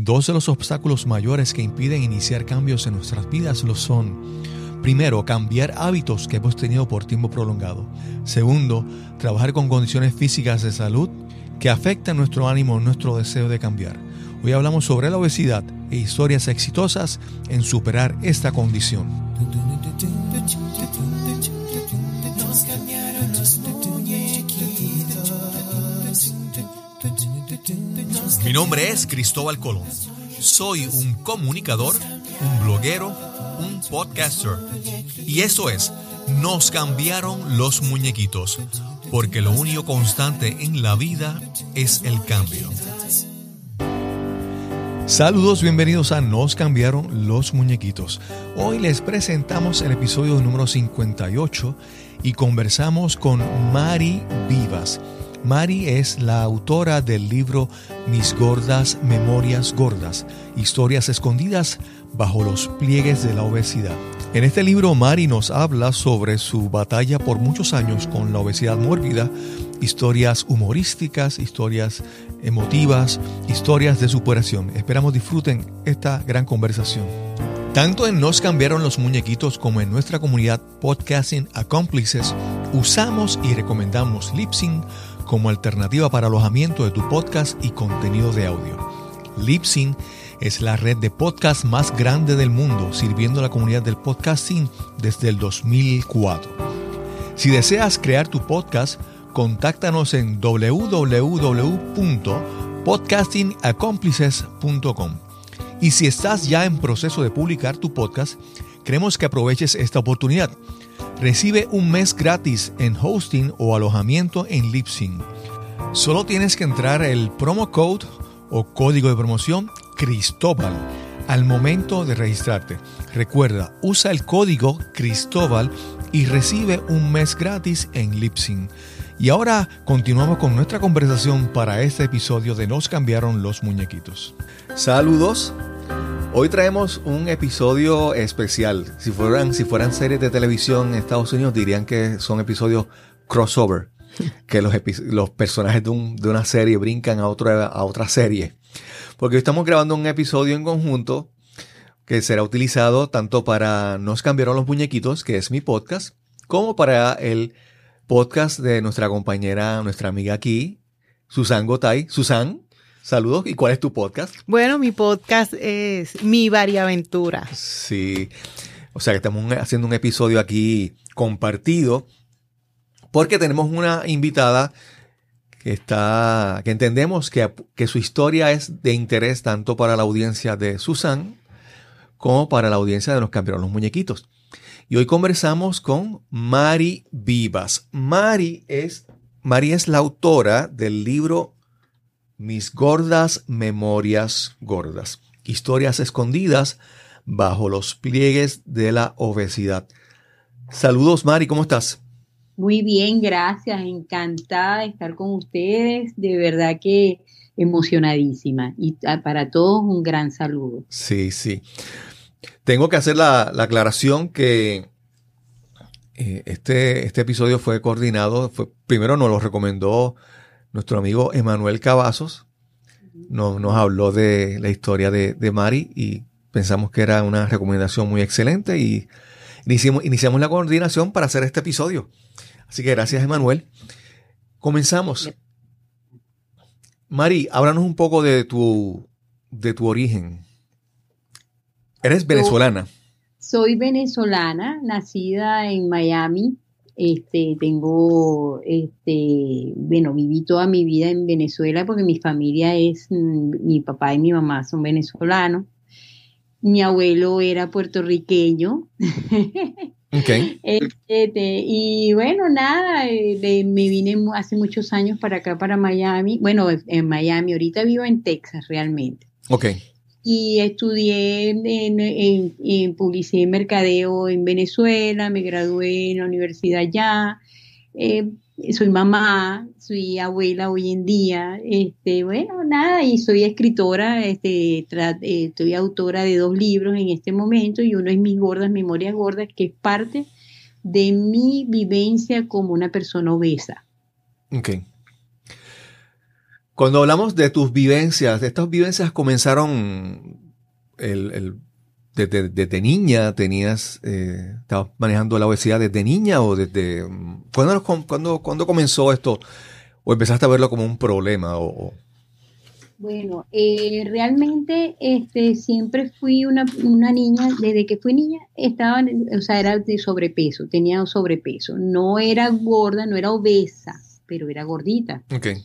Dos de los obstáculos mayores que impiden iniciar cambios en nuestras vidas lo son, primero, cambiar hábitos que hemos tenido por tiempo prolongado. Segundo, trabajar con condiciones físicas de salud que afectan nuestro ánimo, nuestro deseo de cambiar. Hoy hablamos sobre la obesidad e historias exitosas en superar esta condición. Mi nombre es Cristóbal Colón. Soy un comunicador, un bloguero, un podcaster. Y eso es, nos cambiaron los muñequitos, porque lo único constante en la vida es el cambio. Saludos, bienvenidos a Nos cambiaron los muñequitos. Hoy les presentamos el episodio número 58 y conversamos con Mari Vivas. Mari es la autora del libro Mis gordas memorias gordas, historias escondidas bajo los pliegues de la obesidad. En este libro Mari nos habla sobre su batalla por muchos años con la obesidad mórbida, historias humorísticas, historias emotivas, historias de superación. Esperamos disfruten esta gran conversación. Tanto en Nos cambiaron los muñequitos como en nuestra comunidad Podcasting Accomplices, usamos y recomendamos Lipsync como alternativa para alojamiento de tu podcast y contenido de audio. Lipsync es la red de podcast más grande del mundo, sirviendo a la comunidad del podcasting desde el 2004. Si deseas crear tu podcast, contáctanos en www.podcastingaccomplices.com. Y si estás ya en proceso de publicar tu podcast, queremos que aproveches esta oportunidad. Recibe un mes gratis en hosting o alojamiento en Lipsync. Solo tienes que entrar el promo code o código de promoción Cristóbal al momento de registrarte. Recuerda, usa el código Cristóbal y recibe un mes gratis en Lipsync. Y ahora continuamos con nuestra conversación para este episodio de Nos cambiaron los muñequitos. Saludos. Hoy traemos un episodio especial. Si fueran, si fueran series de televisión en Estados Unidos dirían que son episodios crossover, que los, los personajes de, de, una serie brincan a, otra a otra serie. Porque hoy estamos grabando un episodio en conjunto que será utilizado tanto para Nos cambiaron los muñequitos, que es mi podcast, como para el podcast de nuestra compañera, nuestra amiga aquí, Susan Gotay. Susan, saludos. ¿Y cuál es tu podcast? Bueno, mi podcast es Mi Variaventura. Sí. O sea que estamos haciendo un episodio aquí compartido porque tenemos una invitada que está, que entendemos que, que su historia es de interés tanto para la audiencia de Susan como para la audiencia de Nos cambiaron los muñequitos. Y hoy conversamos con Mari Vivas. Mari es, Mari es la autora del libro Mis gordas memorias gordas. Historias escondidas bajo los pliegues de la obesidad. Saludos Mari, ¿cómo estás? Muy bien, gracias. Encantada de estar con ustedes. De verdad que emocionadísima. Y para todos un gran saludo. Sí, sí. Tengo que hacer la, aclaración que eh, este, este episodio fue coordinado, fue, primero nos lo recomendó nuestro amigo Emanuel Cavazos, nos, nos habló de la historia de, Mari y pensamos que era una recomendación muy excelente y iniciamos, iniciamos la coordinación para hacer este episodio. Así que gracias Emanuel. Comenzamos. Mari, háblanos un poco de tu, de tu origen. ¿Eres venezolana? soy venezolana, nacida en Miami. Este, tengo, este, bueno, viví toda mi vida en Venezuela porque mi familia es, mm, mi papá y mi mamá son venezolanos. Mi abuelo era puertorriqueño. Okay. Este, y bueno, nada, eh, me vine hace muchos años para acá, para Miami. Bueno, en Miami, ahorita vivo en Texas realmente. Ok y estudié en, publicidad y mercadeo en Venezuela, me gradué en la universidad allá, eh, soy mamá, soy abuela hoy en día, este, bueno, nada, y soy escritora, este, eh, autora de dos libros en este momento y uno es Mis Gordas, Memorias Gordas, que es parte de mi vivencia como una persona obesa. Ok. Cuando hablamos de tus vivencias, estas vivencias comenzaron el, desde, niña, tenías, eh, estabas manejando la obesidad desde niña o desde... ¿Cuándo, cuándo, cuándo comenzó esto? ¿O empezaste a verlo como un problema? O, Bueno, eh, realmente este, siempre fui una, una, niña, desde que fui niña estaba, o sea, era de sobrepeso, tenía sobrepeso. No era gorda, no era obesa, pero era gordita. Okay.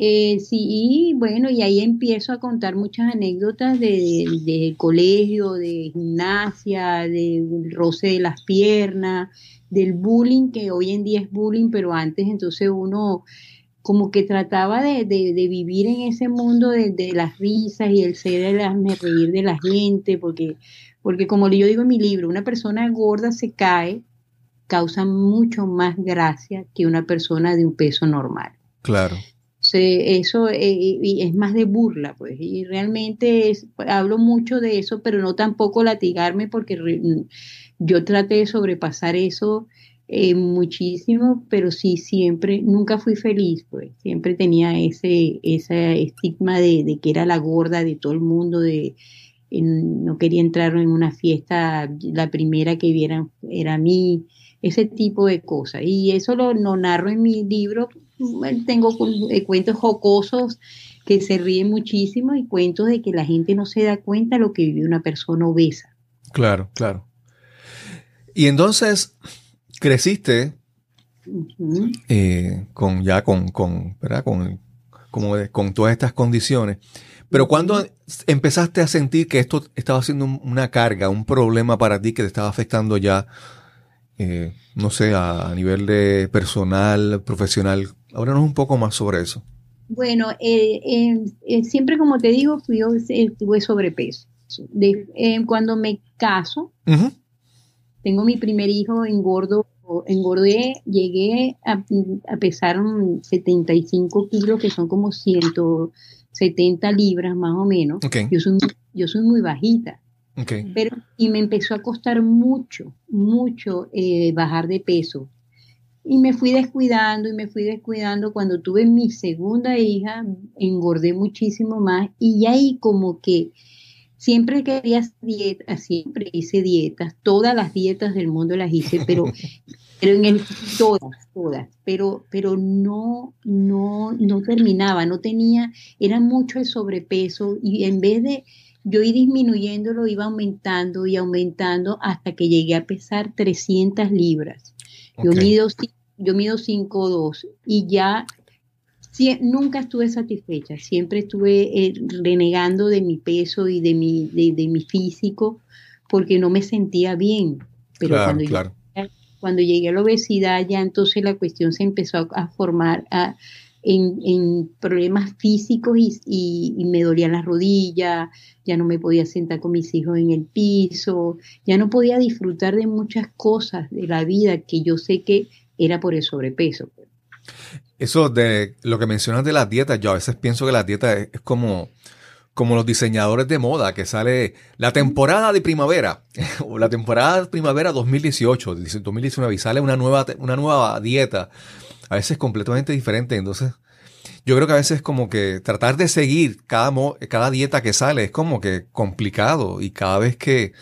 Eh, sí, bueno, y ahí empiezo a contar muchas anécdotas de, colegio, de gimnasia, del roce de las piernas, del bullying, que hoy en día es bullying, pero antes entonces uno como que trataba de, vivir en ese mundo de, las risas y el ser de reír de la gente, porque, porque como yo digo en mi libro, una persona gorda se cae, causa mucho más gracia que una persona de un peso normal. Claro eso eh, es más de burla, pues, y realmente hablo mucho de eso, pero no tampoco latigarme porque yo traté de sobrepasar eso eh, muchísimo, pero sí siempre, nunca fui feliz, pues, siempre tenía ese, ese estigma de, que era la gorda de todo el mundo, de no quería entrar en una fiesta, la primera que vieran era a mí, ese tipo de cosas. Y eso lo, lo narro en mi libro tengo eh, cuentos jocosos que se ríen muchísimo y cuentos de que la gente no se da cuenta de lo que vive una persona obesa. Claro, claro. Y entonces creciste eh, con ya con, con, ¿verdad? con, como con todas estas condiciones. Pero cuando empezaste a sentir que esto estaba siendo una carga, un problema para ti que te estaba afectando ya, eh, no sé, a, nivel de personal, profesional, Háblanos un poco más sobre eso. Bueno, eh, eh, eh, siempre como te digo, fui, tuve sobrepeso. cuando me caso, tengo mi primer hijo, engordo, engordé, llegué a, pesar 75 kilos, que son como 170 libras más o menos. Yo, soy, yo soy muy bajita. Pero, y me empezó a costar mucho, mucho bajar de peso. Y me fui descuidando y me fui descuidando. Cuando tuve mi segunda hija, engordé muchísimo más y ahí como que siempre quería dietas, siempre hice dietas, todas las dietas del mundo las hice, pero, pero en el, todas, todas, pero, pero no, no, no terminaba, no tenía, era mucho el sobrepeso y en vez de yo ir disminuyéndolo, iba aumentando y aumentando hasta que llegué a pesar 300 libras. Yo mido yo mido 5'2 y ya nunca estuve satisfecha, siempre estuve eh, renegando de mi peso y de mi, de, mi físico porque no me sentía bien. Pero cuando, Llegué, cuando llegué a la obesidad ya entonces la cuestión se empezó a, formar en, problemas físicos y, y, me dolían las rodillas, ya no me podía sentar con mis hijos en el piso, ya no podía disfrutar de muchas cosas de la vida que yo sé que era por el sobrepeso. Eso de lo que mencionas de las dietas, yo a veces pienso que las dietas es, como, como los diseñadores de moda, que sale la temporada de primavera, o la temporada de primavera 2018, 2019, y sale una nueva, una nueva dieta, a veces completamente diferente. Entonces, yo creo que a veces como que tratar de seguir cada, cada dieta que sale es como que complicado, y cada vez que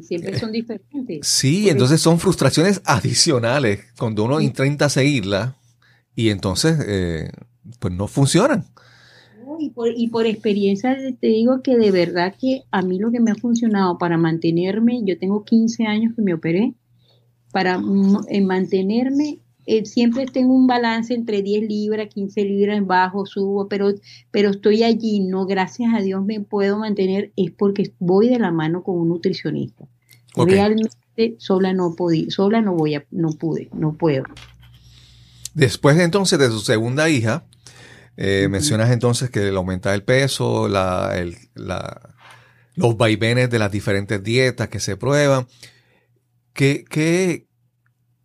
siempre son diferentes. Sí, entonces son frustraciones adicionales cuando uno intenta seguirla y entonces eh, pues no funcionan. Y por, y por experiencia te digo que de verdad que a mí lo que me ha funcionado para mantenerme, yo tengo 15 años que me operé, para mantenerme eh, siempre tengo un balance entre 10 libras, 15 libras, bajo, subo, pero, pero estoy allí, no, gracias a Dios me puedo mantener, es porque voy de la mano con un nutricionista. Realmente sola no podí, sola no voy a, no pude, no puedo. Después entonces de su segunda hija, eh, mencionas entonces que el aumenta el peso, la, el, la, los vaivenes de las diferentes dietas que se prueban. ¿Qué, qué,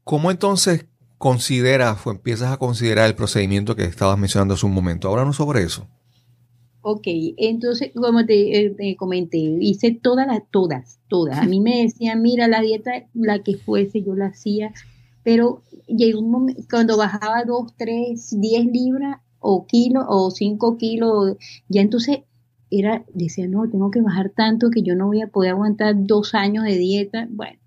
¿Cómo entonces consideras o empiezas a considerar el procedimiento que estabas mencionando hace un momento. Háblanos sobre eso. Ok, entonces, como te, eh, comenté, hice todas todas, todas. A mí me decían, mira, la dieta, la que fuese, yo la hacía, pero llegó un momento, cuando bajaba 2, 3, 10 libras, o kilos o 5 kilos, ya entonces era, decía, no, tengo que bajar tanto que yo no voy a poder aguantar dos años de dieta. Bueno,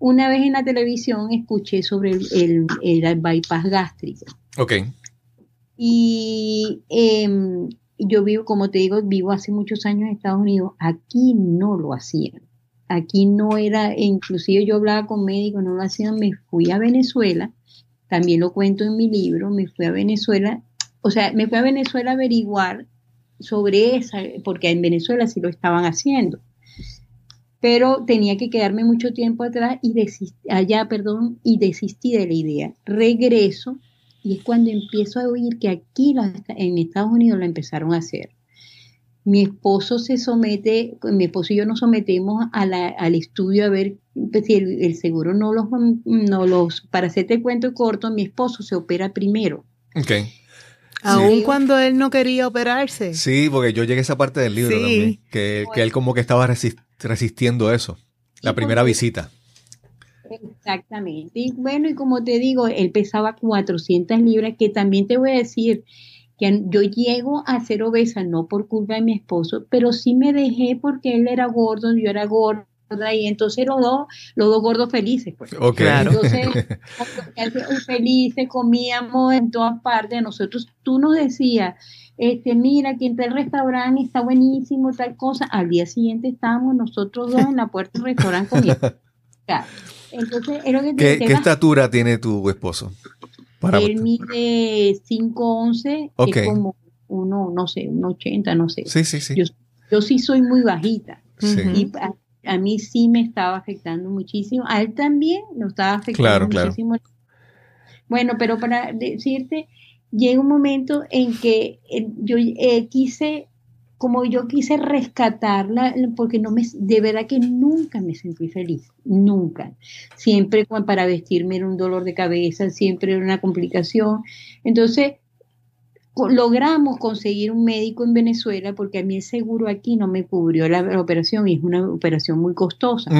una vez en la televisión escuché sobre el, el, bypass gástrico. Ok. Y em, yo vivo, como te digo, vivo hace muchos años en Estados Unidos. Aquí no lo hacían. Aquí no era, inclusive yo hablaba con médicos, no lo hacían. Me fui a Venezuela, también lo cuento en mi libro, me fui a Venezuela, o sea, me fui a Venezuela a averiguar sobre esa, porque en Venezuela sí lo estaban haciendo. Pero tenía que quedarme mucho tiempo atrás y allá, perdón, y desistí de la idea. Regreso y es cuando empiezo a oír que aquí en Estados Unidos lo empezaron a hacer. Mi esposo se somete, mi esposo y yo nos sometemos al estudio a ver pues, si el, seguro no los, no los, para hacerte cuento corto, mi esposo se opera primero. Okay. Aún cuando él no quería operarse. Sí, porque yo llegué a esa parte del libro también, que, que, él como que estaba resistiendo eso, la primera visita. Exactamente. Y bueno, y como te digo, él pesaba 400 libras, que también te voy a decir que yo llego a ser obesa no por culpa de mi esposo, pero sí me dejé porque él era gordo, yo era gorda, y entonces los dos, los dos gordos felices, pues. Entonces, felices, comíamos en todas partes. Nosotros, tú nos decías, este, mira, quien está el restaurante está buenísimo, tal cosa. Al día siguiente estábamos nosotros dos en la puerta del restaurante comiendo. Entonces, ¿Qué, estatura tiene tu esposo? Él mide 5'11", que es como uno, no sé, un 80, no sé. Sí, sí, sí. Yo, sí soy muy bajita. Y a, mí sí me estaba afectando muchísimo. A él también lo estaba afectando muchísimo. Bueno, pero para decirte, llega un momento en que eh, yo eh, quise como yo quise rescatarla, porque no me, de verdad que nunca me sentí feliz, nunca. Siempre para vestirme era un dolor de cabeza, siempre era una complicación. Entonces, logramos conseguir un médico en Venezuela, porque a mí el seguro aquí no me cubrió la, operación y es una operación muy costosa.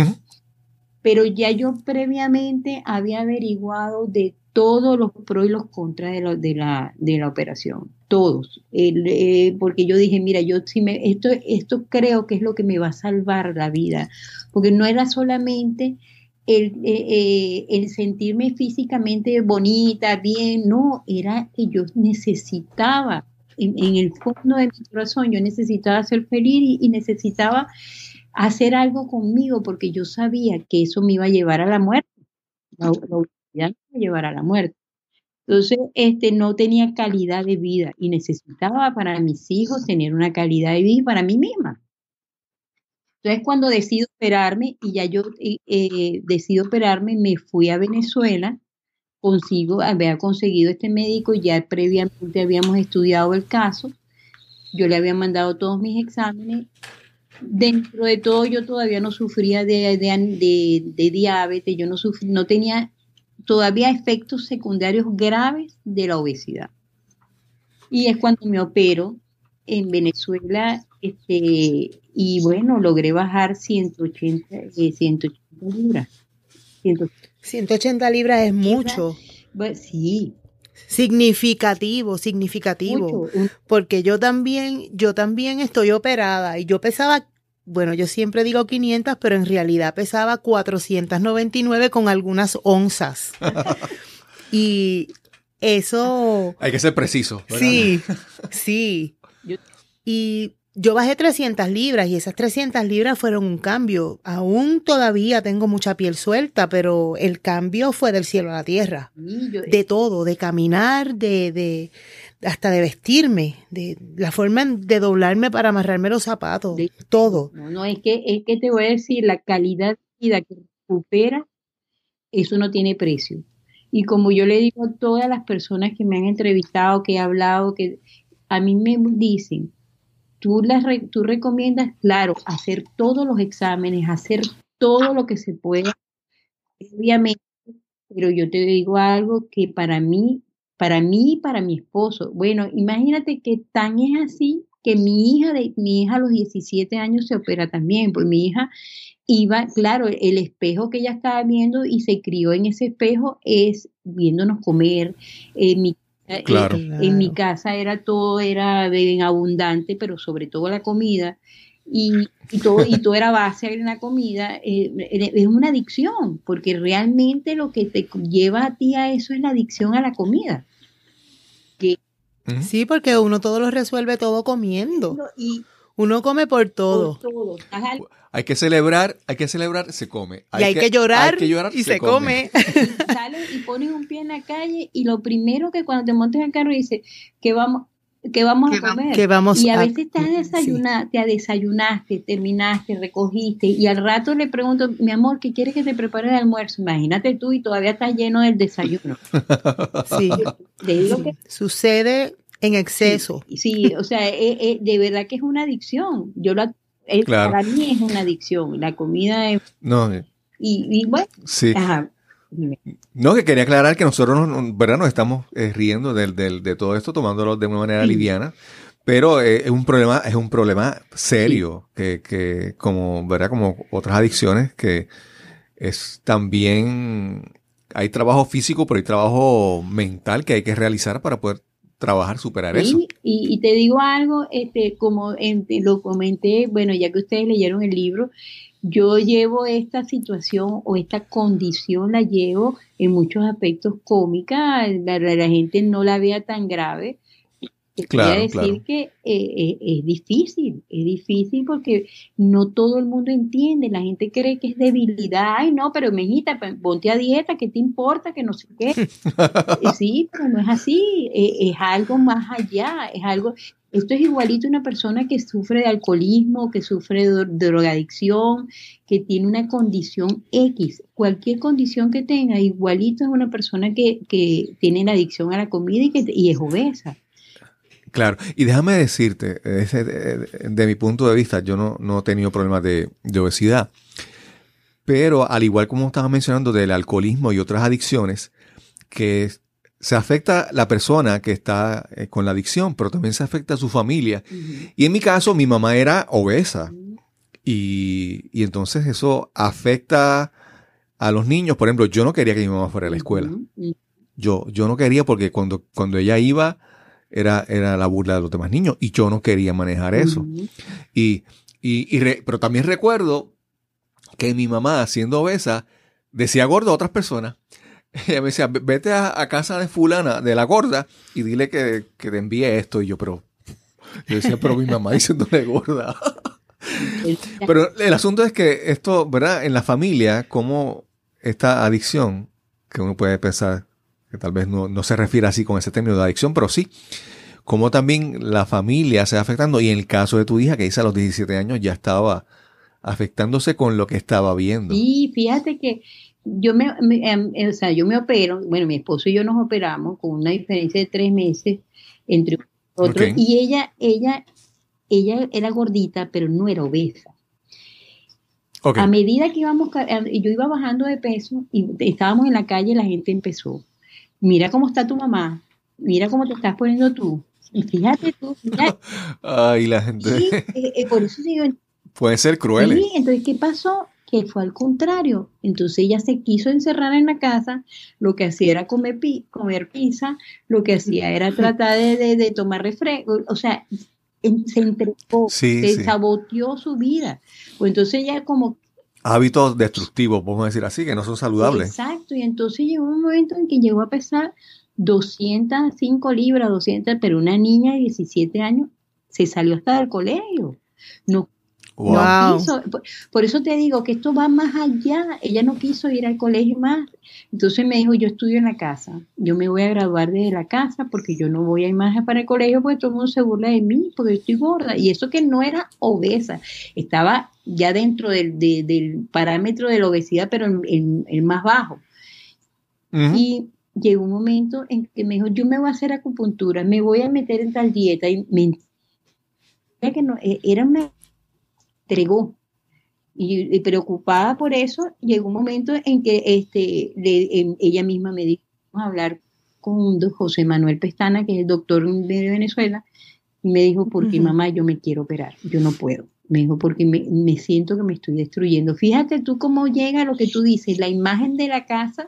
Pero ya yo previamente había averiguado de todos los pros y los contras de, de, la, de la operación, todos, eh, porque yo dije, mira, yo si me, esto, esto creo que es lo que me va a salvar la vida, porque no era solamente el, eh, eh, el sentirme físicamente bonita, bien, no, era que yo necesitaba, en, el fondo de mi corazón, yo necesitaba ser feliz y, necesitaba hacer algo conmigo, porque yo sabía que eso me iba a llevar a la muerte ya llevar a la muerte. Entonces, este, no tenía calidad de vida y necesitaba para mis hijos tener una calidad de vida y para mí misma. Entonces, cuando decido operarme, y ya yo eh, eh, decido operarme, me fui a Venezuela, consigo, había conseguido este médico, ya previamente habíamos estudiado el caso, yo le había mandado todos mis exámenes. Dentro de todo, yo todavía no sufría de, de, diabetes, yo no, no tenía todavía efectos secundarios graves de la obesidad. Y es cuando me opero en Venezuela este, y bueno, logré bajar 180, 180 eh, libras. 180 libras es mucho. sí. Significativo, significativo. Porque yo también, yo también estoy operada y yo pesaba bueno, yo siempre digo 500, pero en realidad pesaba 499 con algunas onzas. y eso... Hay que ser preciso. Sí, sí. Y yo bajé 300 libras y esas 300 libras fueron un cambio. Aún todavía tengo mucha piel suelta, pero el cambio fue del cielo a la tierra. De todo, de caminar, de, de, hasta de vestirme, de la forma de doblarme para amarrarme los zapatos, todo. No, no, es que, es que te voy a decir, la calidad de vida que recupera, eso no tiene precio. Y como yo le digo a todas las personas que me han entrevistado, que he hablado, que a mí me dicen, tú, las, tú recomiendas, claro, hacer todos los exámenes, hacer todo lo que se pueda, obviamente, pero yo te digo algo que para mí para mí y para mi esposo. Bueno, imagínate que tan es así que mi hija, de, mi hija a los 17 años se opera también, pues mi hija iba, claro, el espejo que ella estaba viendo y se crió en ese espejo es viéndonos comer, eh, Eh, en mi casa era todo, era bien abundante, pero sobre todo la comida. Y, todo, y todo era base en la comida, eh, es una adicción, porque realmente lo que te lleva a ti a eso es la adicción a la comida. Sí, porque uno todo lo resuelve todo comiendo. Y uno come por todo. Hay que celebrar, hay que celebrar, se come. y hay que, llorar, y se, come. Sales y pones un pie en la calle y lo primero que cuando te montes en el carro dices que vamos, que vamos a comer. vamos y a, veces te, desayunar, te desayunaste, terminaste, recogiste y al rato le pregunto, mi amor, ¿qué quieres que te prepare el almuerzo? Imagínate tú y todavía estás lleno del desayuno. Sí. Sucede en exceso. Sí, o sea, eh, eh, de verdad que es una adicción. Yo la, Para mí es una adicción. La comida es... No. Eh. Y, bueno, sí. No, que quería aclarar que nosotros nos, ¿verdad? nos estamos riendo de todo esto, tomándolo de una manera liviana, pero es un problema, es un problema serio, que, que como, ¿verdad? Como otras adicciones, que es también, hay trabajo físico, pero hay trabajo mental que hay que realizar para poder trabajar, superar eso. Y, te digo algo, este, como lo comenté, bueno, ya que ustedes leyeron el libro, yo llevo esta situación o esta condición, la llevo en muchos aspectos cómica, la, la gente no la vea tan grave, Claro, decir que eh, eh, es difícil, es difícil porque no todo el mundo entiende, la gente cree que es debilidad, ay no, pero mijita, ponte a dieta, ¿qué te importa? Que no sé qué. sí, pero no es así, e, es algo más allá, es algo, esto es igualito a una persona que sufre de alcoholismo, que sufre de drogadicción, que tiene una condición X. Cualquier condición que tenga, igualito es una persona que, que tiene la adicción a la comida y, que, y es obesa. Claro, y déjame decirte, de, mi punto de vista, yo no, he tenido problemas de, obesidad, pero al igual como estaba mencionando del alcoholismo y otras adicciones, que se afecta la persona que está eh, con la adicción, pero también se afecta a su familia. Y en mi caso, mi mamá era obesa. y, y, entonces eso afecta a los niños. Por ejemplo, yo no quería que mi mamá fuera a la escuela. Yo, yo no quería porque cuando, cuando ella iba, era, era la burla de los demás niños y yo no quería manejar eso. Y, y, pero también recuerdo que mi mamá, siendo obesa, decía gordo a otras personas. Ella me decía, vete a, casa de fulana, de la gorda, y dile que, que, te envíe esto. Y yo, pero, yo decía, pero mi mamá diciéndole gorda. pero el asunto es que esto, ¿verdad? En la familia, como esta adicción, que uno puede pensar, que tal vez no, se refiere así con ese término de adicción, pero sí, como también la familia se va afectando, y en el caso de tu hija, que dice a los 17 años ya estaba afectándose con lo que estaba viendo. Y fíjate que yo me, em, o sea, yo me opero, bueno, mi esposo y yo nos operamos con una diferencia de tres meses entre otros, y ella, ella, ella era gordita, pero no era obesa. A medida que íbamos, eh, yo iba bajando de peso y estábamos en la calle, la gente empezó mira cómo está tu mamá, mira cómo te estás poniendo tú. Y fíjate tú, mira. Ay, la gente. Eh, eh, por eso digo. Puede ser cruel. Sí, entonces, ¿qué pasó? Que fue al contrario. Entonces ella se quiso encerrar en la casa, lo que hacía era comer, comer pizza, lo que hacía era tratar de, tomar refresco, o sea, se entregó, se saboteó su vida. Pues entonces ella como hábitos destructivos, podemos decir así, que no son saludables. Exacto, y entonces llegó un momento en que llegó a pesar 205 libras, 200, pero una niña de 17 años se salió hasta del colegio. No por, eso te digo que esto va más allá. Ella no quiso ir al colegio más. Entonces me dijo, yo estudio en la casa. Yo me voy a graduar de la casa porque yo no voy a ir más para el colegio porque todo el mundo se burla de mí porque estoy gorda. Y eso que no era obesa. Estaba ya dentro del, parámetro de la obesidad, pero en, el más bajo. Y llegó un momento en que me dijo, yo me voy a hacer acupuntura, me voy a meter en tal dieta. Y me que no, e, era una entregó. Y, preocupada por eso, llegó un momento en que este, ella misma me dijo, vamos a hablar con José Manuel Pestana, que es el doctor de Venezuela, y me dijo, porque mamá, yo me quiero operar, yo no puedo. Me dijo, porque me, me, siento que me estoy destruyendo. Fíjate tú cómo llega lo que tú dices, la imagen de la casa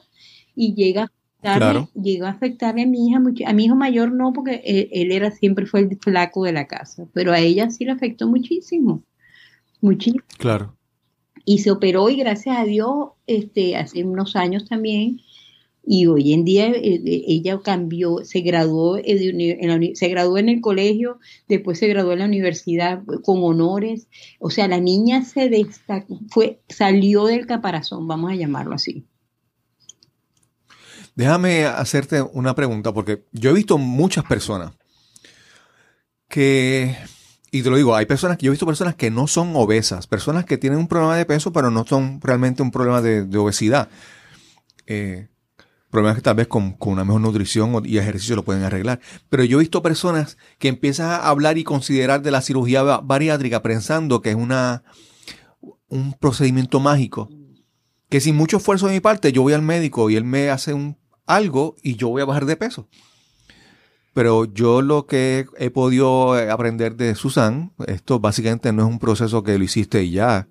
y llega afectarme, llegó a afectarme a mi hija mucho, a mi hijo mayor no, porque él, era siempre fue el flaco de la casa, pero a ella sí le afectó muchísimo, muchísimo. Claro. Y se operó y gracias a Dios, este, hace unos años también, y hoy en día eh, eh, ella cambió, se graduó, en se graduó en el colegio, después se graduó en la universidad con honores, o sea, la niña se destacó, fue, salió del caparazón, vamos a llamarlo así. Déjame hacerte una pregunta, porque yo he visto muchas personas que, y te lo digo, hay personas que yo he visto personas que no son obesas, personas que tienen un problema de peso, pero no son realmente un problema de, obesidad. Eh, problemas que tal vez con, una mejor nutrición y ejercicio lo pueden arreglar. Pero yo he visto personas que empiezan a hablar y considerar de la cirugía bariátrica pensando que es una, un procedimiento mágico. Que sin mucho esfuerzo de mi parte yo voy al médico y él me hace un, algo y yo voy a bajar de peso. Pero yo lo que he podido aprender de Susan, esto básicamente no es un proceso que lo hiciste y ya.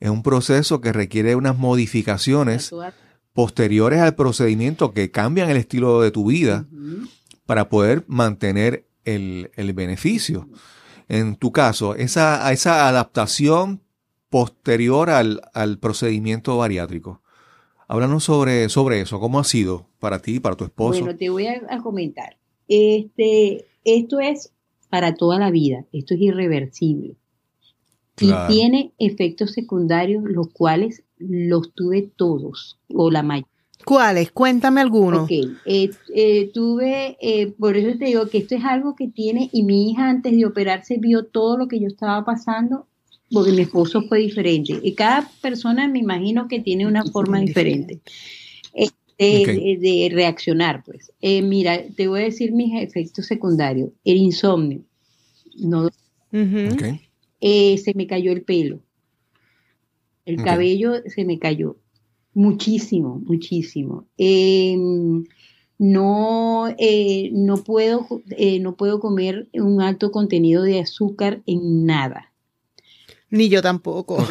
Es un proceso que requiere unas modificaciones posteriores al procedimiento que cambian el estilo de tu vida para poder mantener el, beneficio. En tu caso, esa, esa adaptación posterior al, procedimiento bariátrico. Háblanos sobre, sobre eso, ¿cómo ha sido para ti, para tu esposo? Bueno, te voy a, comentar. Este, esto es para toda la vida, esto es irreversible. Y tiene efectos secundarios, los cuales los tuve todos, o la mayoría. ¿Cuáles? Cuéntame algunos. Ok, eh, eh, tuve, eh, por eso te digo que esto es algo que tiene, y mi hija antes de operarse vio todo lo que yo estaba pasando, porque mi esposo fue diferente. Y cada persona me imagino que tiene una forma diferente de, reaccionar, pues. mira, te voy a decir mis efectos secundarios. El insomnio. No, se me cayó el pelo el cabello se me cayó muchísimo, muchísimo. Em, no, eh, no, puedo, eh, no puedo comer un alto contenido de azúcar en nada. Ni yo tampoco.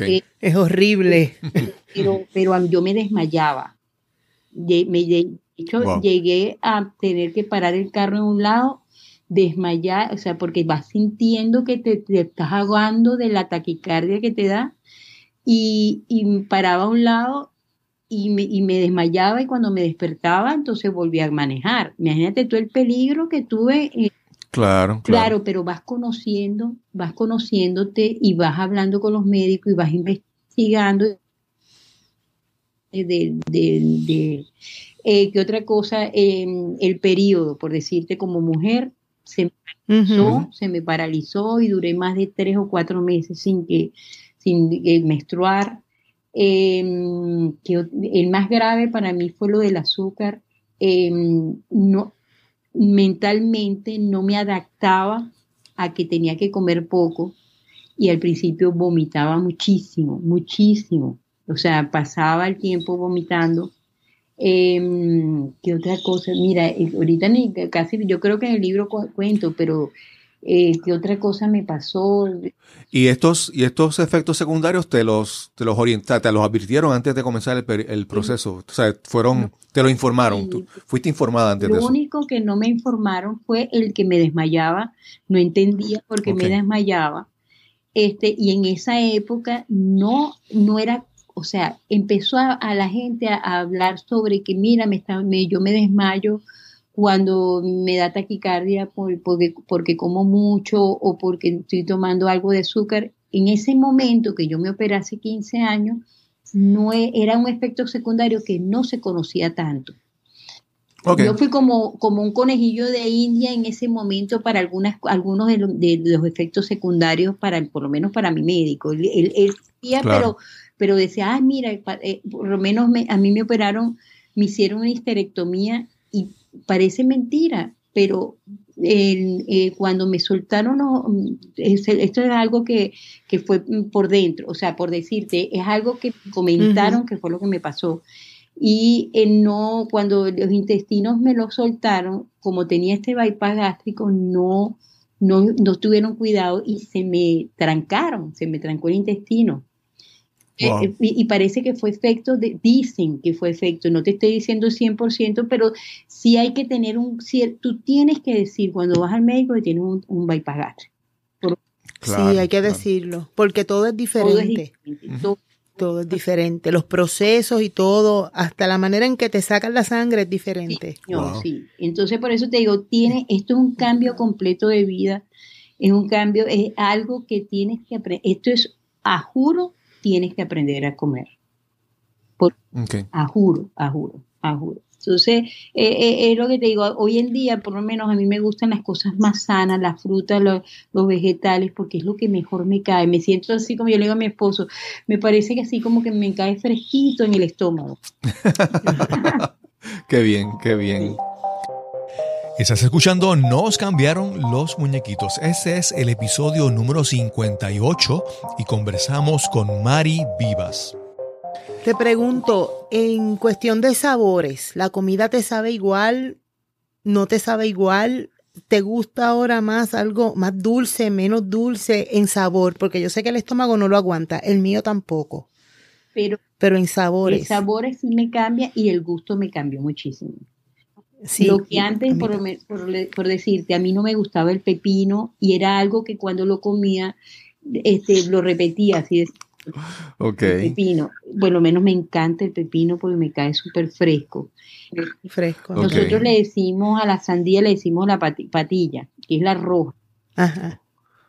Eh, es horrible. Pero, pero yo me desmayaba. De hecho, llegué a tener que parar el carro en un lado, desmayar, o sea, porque vas sintiendo que te, te estás ahogando de la taquicardia que te da y, y paraba a un lado y me, y me, desmayaba y cuando me despertaba entonces volvía a manejar. Imagínate tú el peligro que tuve. claro, claro, claro. pero vas conociendo, vas conociéndote y vas hablando con los médicos y vas investigando de, de, eh, ¿qué otra cosa? el periodo, por decirte, como mujer, se se me paralizó y duré más de tres o cuatro meses sin que sin eh, menstruar. Em, que el más grave para mí fue lo del azúcar. Em, no, mentalmente no me adaptaba a que tenía que comer poco y al principio vomitaba muchísimo, muchísimo. O sea, pasaba el tiempo vomitando. Eh, ¿Qué otra cosa? Mira, eh, ahorita ni casi, yo creo que en el libro cuento, pero eh, ¿Qué otra cosa me pasó? ¿Y estos, y estos efectos secundarios te los, te los orientaste, te los advirtieron antes de comenzar el, proceso? O sea, fueron, te lo informaron, tú fuiste informada antes de eso. Lo único que no me informaron fue el que me desmayaba, no entendía por qué me desmayaba. Este, y en esa época no, no era, o sea, empezó a, la gente a, hablar sobre que, mira, me está, me, yo me desmayo cuando me da taquicardia porque, porque como mucho o porque estoy tomando algo de azúcar, en ese momento que yo me operé hace 15 años, no e, era un efecto secundario que no se conocía tanto. Yo fui como, como un conejillo de India en ese momento para algunas, algunos de, los efectos secundarios, para, por lo menos para mi médico. Él, él, decía, pero, pero decía, ah, mira, eh, por lo menos a mí me operaron, me hicieron una histerectomía y parece mentira, pero eh, cuando me soltaron, esto es algo que, fue por dentro, o sea, por decirte, es algo que comentaron que fue lo que me pasó. Y eh, no, cuando los intestinos me lo soltaron, como tenía este bypass gástrico, no, no, no tuvieron cuidado y se me trancaron, se me trancó el intestino. Eh, y, parece que fue efecto, de, dicen que fue efecto, no te estoy diciendo 100%, pero sí hay que tener un cierto, tú tienes que decir cuando vas al médico que tienes un, un bypass sí, hay que decirlo, porque todo es diferente. Todo es diferente. Los procesos y todo, hasta la manera en que te sacan la sangre es diferente. sí. Entonces, por eso te digo, tiene, esto es un cambio completo de vida. Es un cambio, es algo que tienes que aprender. Esto es, a juro, tienes que aprender a comer. Por, A juro, a juro, a juro. Entonces, eh, eh, es lo que te digo, hoy en día por lo menos a mí me gustan las cosas más sanas, las frutas, los, vegetales, porque es lo que mejor me cae. Me siento así como yo le digo a mi esposo, me parece que así como que me cae fresquito en el estómago. qué bien, qué bien. Estás escuchando Nos cambiaron los muñequitos. Este es el episodio número 58 y conversamos con Mari Vivas. Te pregunto, en cuestión de sabores, ¿la comida te sabe igual? ¿No te sabe igual? ¿Te gusta ahora más algo más dulce, menos dulce en sabor? Porque yo sé que el estómago no lo aguanta, el mío tampoco. Pero, pero en sabores. El sabores sí me cambia y el gusto me cambió muchísimo. Sí, lo que antes, por, por, decirte, a mí no me gustaba el pepino y era algo que cuando lo comía, este, lo repetía así, Ok. pepino. Bueno, menos me encanta el pepino porque me cae súper fresco. Fresco. Nosotros le decimos a la sandía, le decimos la patilla, que es la roja. Ajá.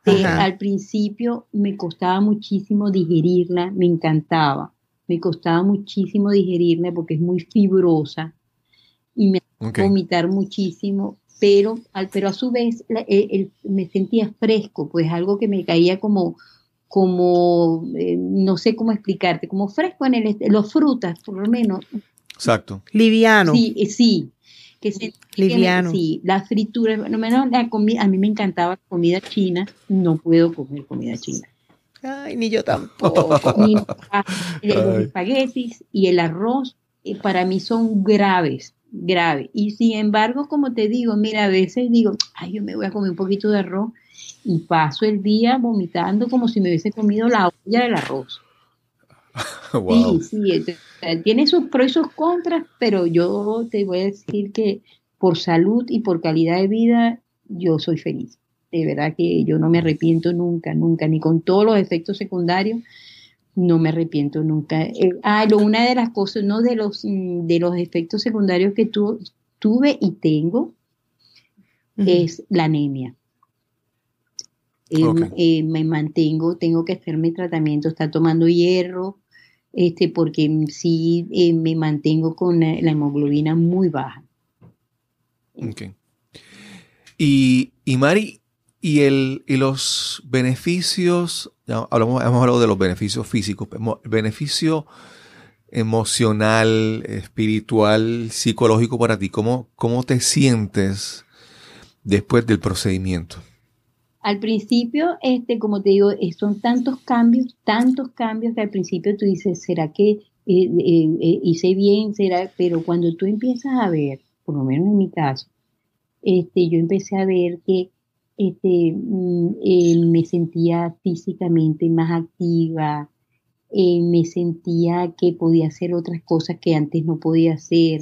al principio me costaba muchísimo digerirla, me encantaba. Me costaba muchísimo digerirla porque es muy fibrosa y me okay. vomitar muchísimo, pero, al, pero a su vez me sentía fresco, pues algo que me caía como, como, eh, no sé cómo explicarte, como fresco en el, los frutas, por lo menos. Exacto. Liviano. Sí, eh, sí. Que se, Liviano. sí, la fritura, por lo menos la comida, a mí me encantaba la comida china, no puedo comer comida china. Ay, ni yo tampoco. ni, los espaguetis y el arroz eh, para mí son graves, graves. Y sin embargo, como te digo, mira, a veces digo, ay, yo me voy a comer un poquito de arroz y paso el día vomitando como si me hubiese comido la olla del arroz. Sí, sí, tiene sus pros y sus contras, pero yo te voy a decir que por salud y por calidad de vida yo soy feliz. De verdad que yo no me arrepiento nunca, nunca, ni con todos los efectos secundarios, no me arrepiento nunca. Eh, ah, una de las cosas, no de los, de los efectos secundarios que tuve y tengo, es la anemia. Eh, me mantengo, tengo que hacer mi tratamiento, está tomando hierro, este, porque sí eh, me mantengo con la, hemoglobina muy baja. Okay. Y, y, Mari, ¿y, el, y los beneficios, hablamos, hemos hablado de los beneficios físicos, el beneficio emocional, espiritual, psicológico para ti, ¿cómo, cómo te sientes después del procedimiento? Al principio, este, como te digo, eh, son tantos cambios, tantos cambios que al principio tú dices, ¿será que eh, eh, hice bien? ¿Será? Pero cuando tú empiezas a ver, por lo menos en mi caso, este, yo empecé a ver que este, mm, me sentía físicamente más activa, me sentía que podía hacer otras cosas que antes no podía hacer.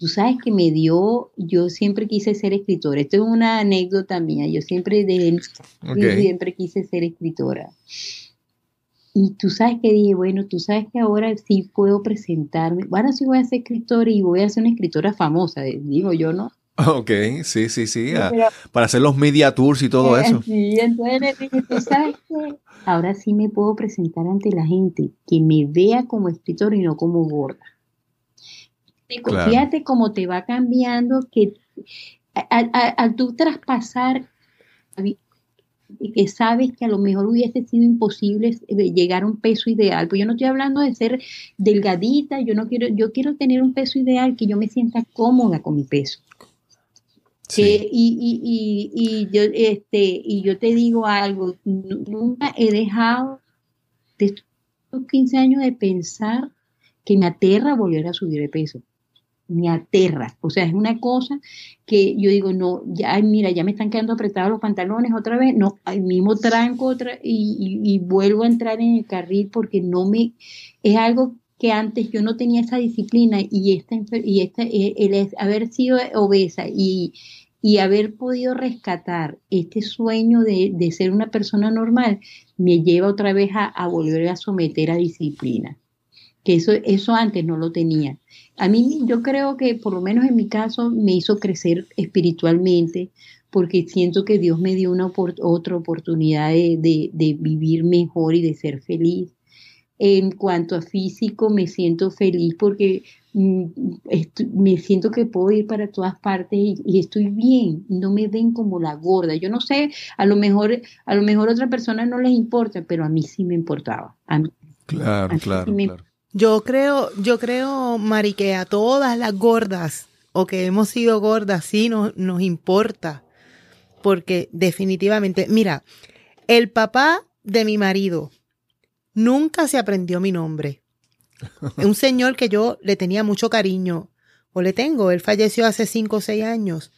Tú sabes que me dio, yo siempre quise ser escritora. Esto es una anécdota mía. Yo siempre, siempre quise ser escritora. Y tú sabes que dije, bueno, tú sabes que ahora sí puedo presentarme. Bueno, sí voy a ser escritora y voy a ser una escritora famosa, digo yo, ¿no? Ok, sí, sí, sí. para hacer los media tours y todo eso. Sí, entonces dije, tú sabes que ahora sí me puedo presentar ante la gente, que me vea como escritora y no como gorda. Fíjate cómo te va cambiando, que al tú traspasar, que sabes que a lo mejor hubiese sido imposible eh, llegar a un peso ideal, pues yo no estoy hablando de ser delgadita, yo no quiero, yo quiero tener un peso ideal, que yo me sienta cómoda con mi peso. y, y, y, yo, este, y yo te digo algo, nunca he dejado de estos 15 años de pensar que me aterra volver a subir de peso me aterra. O sea, es una cosa que yo digo, no, ya, mira, ya me están quedando apretados los pantalones otra vez, no, al mismo tranco otra y, vuelvo a entrar en el carril porque no me, es algo que antes yo no tenía esa disciplina y esta, y esta, eh, el, haber sido obesa y, y haber podido rescatar este sueño de, de, ser una persona normal me lleva otra vez a, a volver a someter a disciplina que eso, eso antes no lo tenía. A mí yo creo que por lo menos en mi caso me hizo crecer espiritualmente porque siento que Dios me dio una otra oportunidad de, vivir mejor y de ser feliz. En cuanto a físico, me siento feliz porque mm, me siento que puedo ir para todas partes y, estoy bien, no me ven como la gorda. Yo no sé, a lo mejor a lo mejor a otra persona no les importa, pero a mí sí me importaba. claro, claro, claro. Yo creo, yo creo, Mari, que a todas las gordas o que hemos sido gordas sí nos, nos importa. Porque definitivamente, mira, el papá de mi marido nunca se aprendió mi nombre. Es un señor que yo le tenía mucho cariño, o le tengo, él falleció hace cinco o seis años.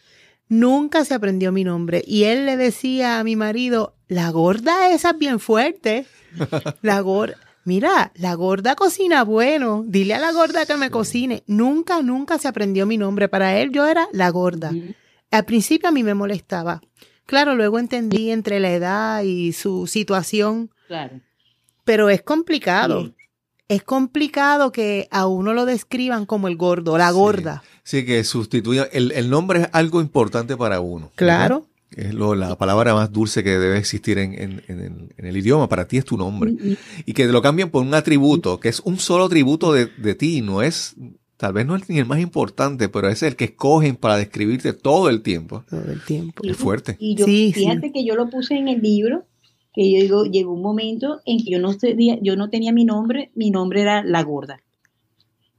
Nunca se aprendió mi nombre. Y él le decía a mi marido, la gorda esa es bien fuerte. La gorda mira, la gorda cocina bueno, dile a la gorda que me cocine. Nunca, nunca se aprendió mi nombre. Para él yo era la gorda. Al principio a mí me molestaba. Claro, luego entendí entre la edad y su situación. Claro. Pero es complicado. Es complicado que a uno lo describan como el gordo, la gorda. Sí, que sustituya. El, el, nombre es algo importante para uno. Claro. Es lo, la palabra más dulce que debe existir en, el, idioma. Para ti es tu nombre. Y que lo cambien por un atributo, que es un solo atributo de, ti. No es, tal vez no es ni el más importante, pero es el que escogen para describirte todo el tiempo. Todo el tiempo. Es fuerte. Y yo, fíjate que yo lo puse en el libro, que yo digo, llegó un momento en que yo no, tenía, yo no tenía mi nombre, mi nombre era La Gorda.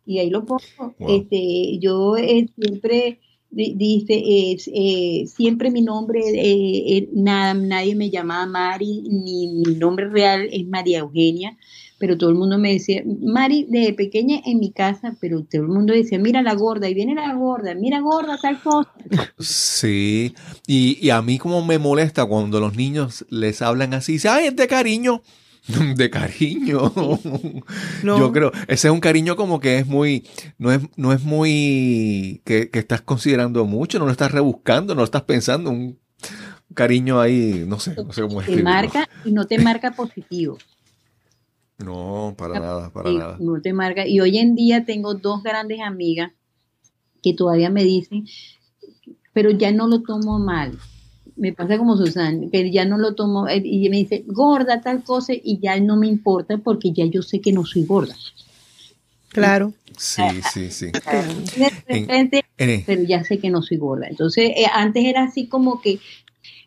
Y ahí lo pongo. Este, yo eh, siempre dice, eh, siempre mi nombre, eh, eh, nada, nadie me llamaba Mari, ni mi nombre real es María Eugenia, pero todo el mundo me decía, Mari, desde pequeña en mi casa, pero todo el mundo decía, mira la gorda, y viene la gorda, mira gorda, tal cosa. Sí, y, y a mí como me molesta cuando los niños les hablan así, dice, ay, es de cariño. de cariño. Yo creo, ese es un cariño como que es muy, no es, no es muy, que, estás considerando mucho, no lo estás rebuscando, no lo estás pensando, un cariño ahí, no sé, no sé cómo Te marca y no te marca positivo. No, para nada, para nada. No te marca. Y hoy en día tengo dos grandes amigas que todavía me dicen, pero ya no lo tomo mal me pasa como Susan, que ya no lo tomo eh, y me dice, gorda tal cosa, y ya no me importa porque ya yo sé que no soy gorda. Claro. Sí, sí, sí. pero ya sé que no soy gorda. Entonces, eh, antes era así como que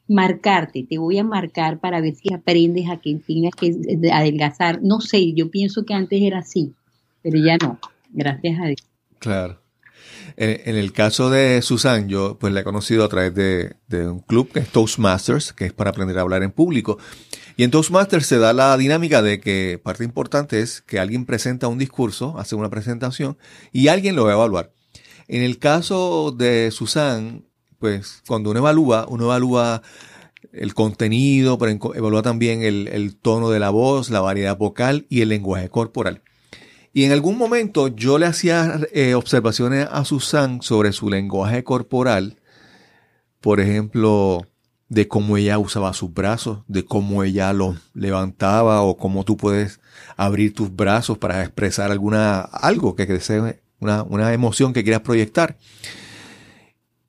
marcarte, te voy a marcar para ver si aprendes a que tengas que adelgazar. No sé, yo pienso que antes era así, pero ya no, gracias a Dios. Claro. En, el caso de Susan, yo pues la he conocido a través de, un club que es Toastmasters, que es para aprender a hablar en público. Y en Toastmasters se da la dinámica de que parte importante es que alguien presenta un discurso, hace una presentación y alguien lo va a evaluar. En el caso de Susan, pues cuando uno evalúa, uno evalúa el contenido, pero evalúa también el tono de la voz, la variedad vocal y el lenguaje corporal. Y en algún momento yo le hacía eh, observaciones a Susan sobre su lenguaje corporal, por ejemplo, de cómo ella usaba sus brazos, de cómo ella los levantaba o cómo tú puedes abrir tus brazos para expresar alguna, algo que desee, una, una emoción que quieras proyectar.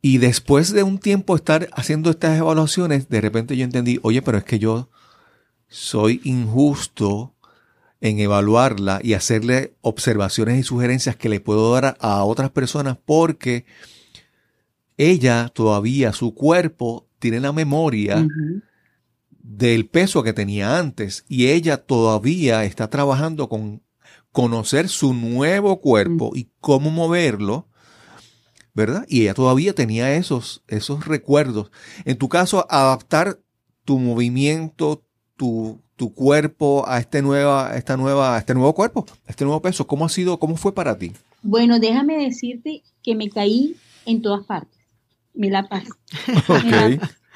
Y después de un tiempo estar haciendo estas evaluaciones, de repente yo entendí, oye, pero es que yo soy injusto en evaluarla y hacerle observaciones y sugerencias que le puedo dar a otras personas porque ella todavía, su cuerpo tiene la memoria del peso que tenía antes y ella todavía está trabajando con conocer su nuevo cuerpo y cómo moverlo, ¿verdad? Y ella todavía tenía esos, esos recuerdos. En tu caso, adaptar tu movimiento, tu, tu cuerpo a este nueva, esta nueva, este nuevo cuerpo, a este nuevo peso? ¿Cómo ha sido, cómo fue para ti? Bueno, déjame decirte que me caí en todas partes. Me la pasé.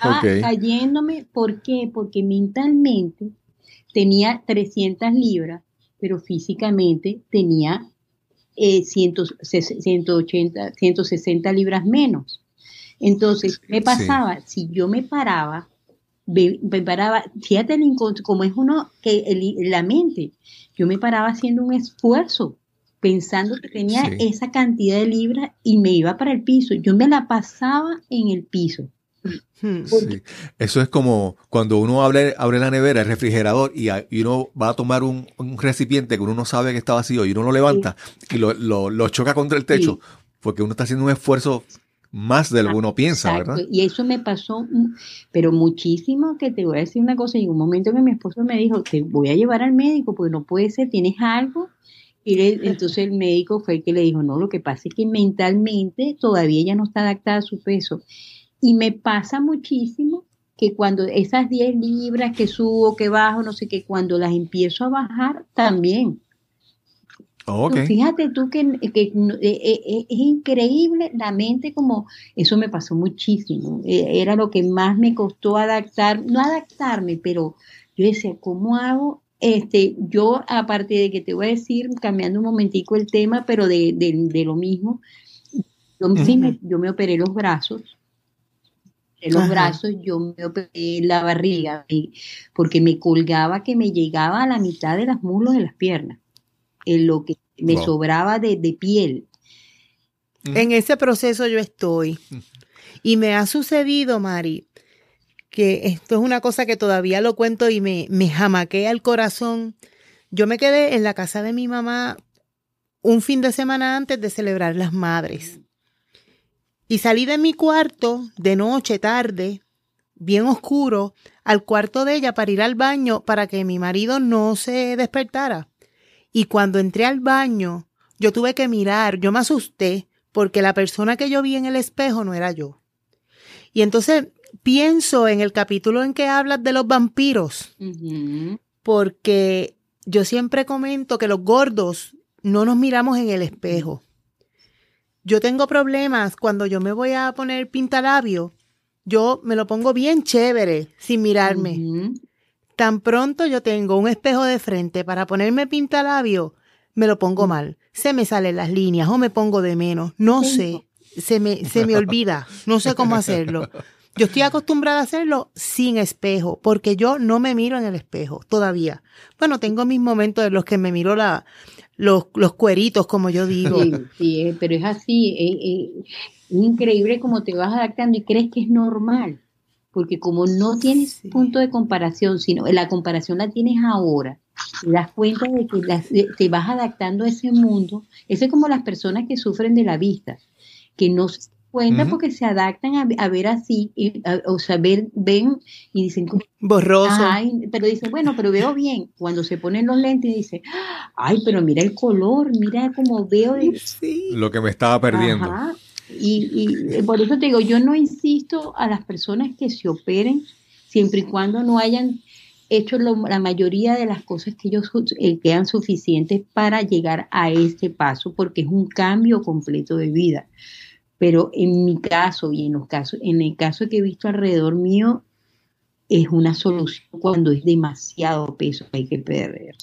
cayéndome. ¿Por qué? Porque mentalmente tenía 300 libras, pero físicamente tenía 180, 160 libras menos. Entonces, me pasaba, si yo me paraba, me, paraba, fíjate como es uno que la mente, yo me paraba haciendo un esfuerzo pensando que tenía esa cantidad de libras y me iba para el piso. Yo me la pasaba en el piso. Hmm. Eso es como cuando uno abre, abre la nevera, el refrigerador, y, uno va a tomar un, recipiente que uno no sabe que está vacío y uno lo levanta y lo, choca contra el techo, porque uno está haciendo un esfuerzo más de lo que uno piensa, ¿verdad? Y eso me pasó, pero muchísimo, que te voy a decir una cosa, y un momento que mi esposo me dijo, te voy a llevar al médico, porque no puede ser, tienes algo. Y entonces el médico fue el que le dijo, no, lo que pasa es que mentalmente todavía ella no está adaptada a su peso. Y me pasa muchísimo que cuando esas 10 libras que subo, que bajo, no sé qué, cuando las empiezo a bajar, también. Fíjate tú que, eh, eh, eh, es increíble la mente como, eso me pasó muchísimo, era lo que más me costó adaptar, no adaptarme, pero yo decía, ¿cómo hago? Este, yo, aparte de que te voy a decir, cambiando un momentico el tema, pero de, lo mismo, yo, yo me operé los brazos en los brazos, yo me operé la barriga, porque me colgaba que me llegaba a la mitad de las muslos de las piernas, en lo que me sobraba de, piel. En ese proceso yo estoy. Y me ha sucedido, Mari, que esto es una cosa que todavía lo cuento y me, me jamaquea el corazón. Yo me quedé en la casa de mi mamá un fin de semana antes de celebrar las madres. Y salí de mi cuarto de noche, tarde, bien oscuro, al cuarto de ella para ir al baño para que mi marido no se despertara. Y cuando entré al baño, yo tuve que mirar, yo me asusté porque la persona que yo vi en el espejo no era yo. Y entonces pienso en el capítulo en que hablas de los vampiros, porque yo siempre comento que los gordos no nos miramos en el espejo. Yo tengo problemas cuando yo me voy a poner pintalabio. Yo me lo pongo bien chévere, sin mirarme. Tan pronto yo tengo un espejo de frente para ponerme pintalabio, me lo pongo mal. Se me salen las líneas o me pongo de menos. No sé. Se me, se me olvida. No sé cómo hacerlo. Yo estoy acostumbrada a hacerlo sin espejo, porque yo no me miro en el espejo todavía. Bueno, tengo mis momentos en los que me miro la, los, los cueritos, como yo digo. Sí, eh, pero es así, eh, eh, es increíble como te vas adaptando y crees que es normal, porque como no tienes punto de comparación, sino la comparación la tienes ahora, te das cuenta de que te vas adaptando a ese mundo, eso es como las personas que sufren de la vista, que no cuenta porque se adaptan a, ver así, o sea, ven, y dicen, borroso. pero dicen, bueno, pero veo bien. Cuando se ponen los lentes, dicen, ay, pero mira el color, mira cómo veo. Lo que me estaba perdiendo. Y, y por eso te digo, yo no insisto a las personas que se operen siempre y cuando no hayan hecho la mayoría de las cosas que ellos eh, quedan suficientes para llegar a este paso, porque es un cambio completo de vida. Pero en mi caso y en los casos, en el caso que he visto alrededor mío, es una solución cuando es demasiado peso que hay que perder.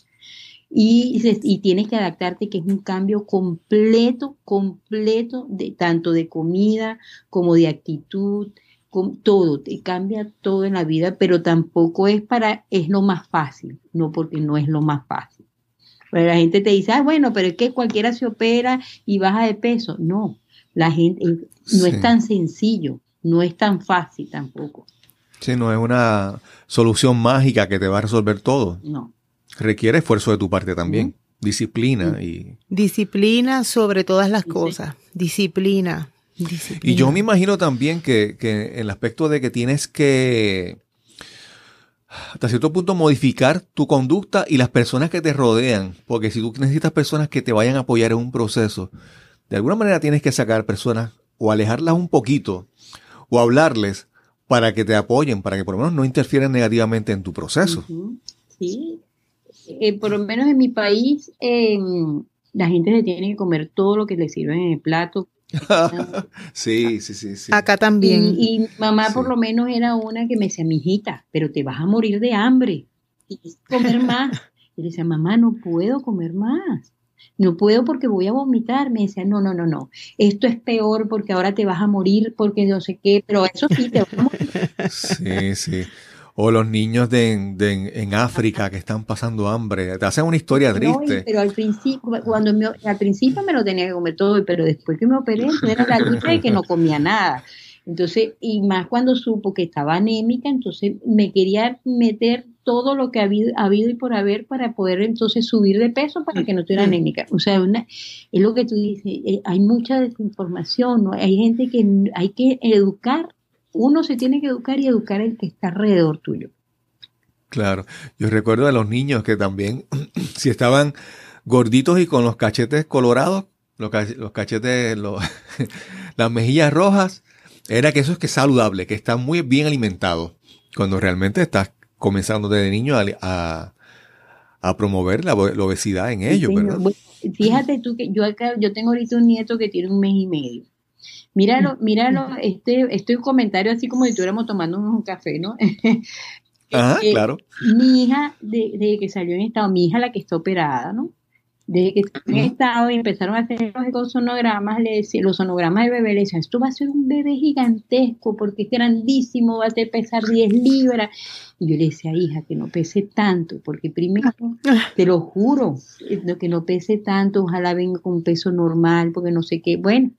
Y, y, tienes que adaptarte que es un cambio completo, completo, de, tanto de comida como de actitud, con todo, te cambia todo en la vida, pero tampoco es para, es lo más fácil, no porque no es lo más fácil. Pero la gente te dice, ah, bueno, pero es que cualquiera se opera y baja de peso. No, la gente no es tan sencillo, no es tan fácil tampoco. Sí, no es una solución mágica que te va a resolver todo. No. Requiere esfuerzo de tu parte también, disciplina y... Disciplina sobre todas las cosas, disciplina, Y yo me imagino también que, que el aspecto de que tienes que hasta cierto punto modificar tu conducta y las personas que te rodean, porque si tú necesitas personas que te vayan a apoyar en un proceso, de alguna manera tienes que sacar personas o alejarlas un poquito o hablarles para que te apoyen, para que por lo menos no interfieran negativamente en tu proceso. Sí, eh, por lo menos en mi país, la gente se tiene que comer todo lo que le sirven en el plato. sí, sí, sí, sí. Acá también. Y, mamá por lo menos era una que me decía, mijita, pero te vas a morir de hambre. Tienes que comer más. Y le decía, mamá, no puedo comer más. No puedo porque voy a vomitar. Me decía, no, no, no, no. Esto es peor porque ahora te vas a morir porque no sé qué, pero eso sí te vas a morir. Sí, sí. O los niños de, en África que están pasando hambre. Te hacen una historia triste. pero al principio, cuando me, al principio me lo tenía que comer todo, pero después que me operé, era la lucha de que no comía nada. Entonces, y más cuando supo que estaba anémica, entonces me quería meter todo lo que ha habido, habido y por haber para poder entonces subir de peso para que no estuviera anémica. O sea, es lo que tú dices, eh, hay mucha desinformación, ¿no? hay gente que hay que educar uno se tiene que educar y educar el que está alrededor tuyo. Claro, yo recuerdo a los niños que también, si estaban gorditos y con los cachetes colorados, los, cachetes, las mejillas rojas, era que eso es que es saludable, que está muy bien alimentado, cuando realmente estás comenzando desde niño a, promover la, obesidad en ellos, fíjate tú que yo acá, yo tengo ahorita un nieto que tiene un mes y medio. Míralo, míralo, este, este comentario así como si estuviéramos tomando un café, ¿no? Ajá, eh, claro. Mi hija, desde que salió en estado, mi hija la que está operada, ¿no? Desde que está en estado y empezaron a hacer los sonogramas, le decía, los sonogramas del bebé, le decían, esto va a ser un bebé gigantesco porque es grandísimo, va a pesar 10 libras. Y yo le decía, hija, que no pese tanto, porque primero, te lo juro, que no pese tanto, ojalá venga con un peso normal, porque no sé qué. Bueno,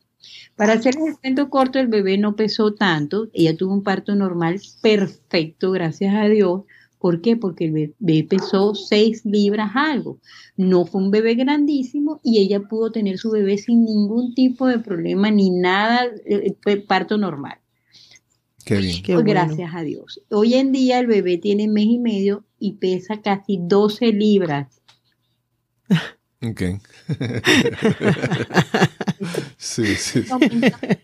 para hacer el cuento corto, el bebé no pesó tanto, ella tuvo un parto normal perfecto, gracias a Dios. ¿Por qué? Porque el bebé pesó 6 libras algo. No fue un bebé grandísimo y ella pudo tener su bebé sin ningún tipo de problema ni nada, eh, parto normal. Qué bien. Pues gracias a Dios. Hoy en día el bebé tiene mes y medio y pesa casi 12 libras. Ok. sí, sí.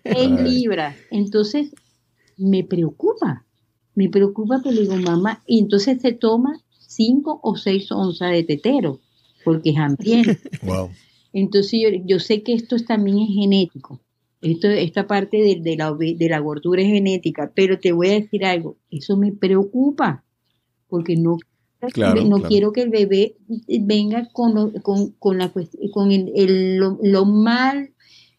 En libras. Entonces, me preocupa. Me preocupa le digo, mamá, y entonces se toma cinco o seis onzas de tetero, porque es hambriento. Wow. Entonces, yo, sé que esto también es genético. Esto, esta parte de, la, de la gordura es genética, pero te voy a decir algo, eso me preocupa, porque no no quiero que el bebé venga con, con, con, la, con el, lo, mal,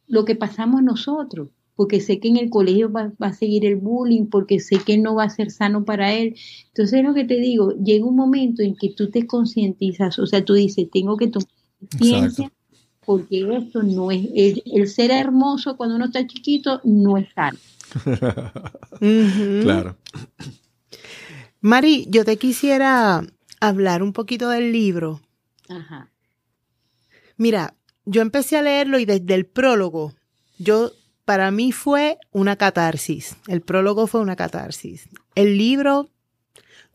lo que pasamos nosotros, porque sé que en el colegio va, a seguir el bullying, porque sé que no va a ser sano para él. Entonces, lo que te digo, llega un momento en que tú te concientizas, o sea, tú dices, tengo que tomar conciencia, porque esto no es, el, ser hermoso cuando uno está chiquito no es sano. Claro. Mari, yo te quisiera hablar un poquito del libro. Ajá. Mira, yo empecé a leerlo y desde el prólogo, yo, para mí fue una catarsis. El prólogo fue una catarsis. El libro,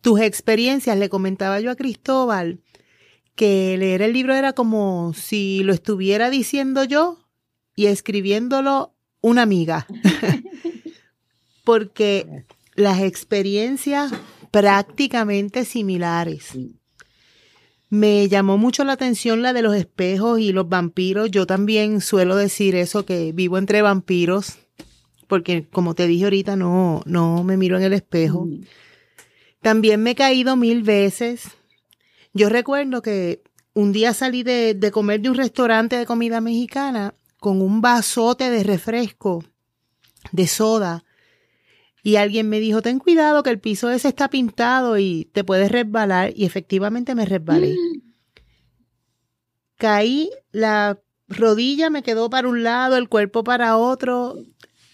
tus experiencias, le comentaba yo a Cristóbal que leer el libro era como si lo estuviera diciendo yo y escribiéndolo una amiga. Porque las experiencias prácticamente similares. Me llamó mucho la atención la de los espejos y los vampiros. Yo también suelo decir eso, que vivo entre vampiros, porque como te dije ahorita, no, no me miro en el espejo. También me he caído mil veces. Yo recuerdo que un día salí de, de comer de un restaurante de comida mexicana con un vasote de refresco, de soda, y alguien me dijo, ten cuidado que el piso ese está pintado y te puedes resbalar. Y efectivamente me resbalé. Caí, la rodilla me quedó para un lado, el cuerpo para otro.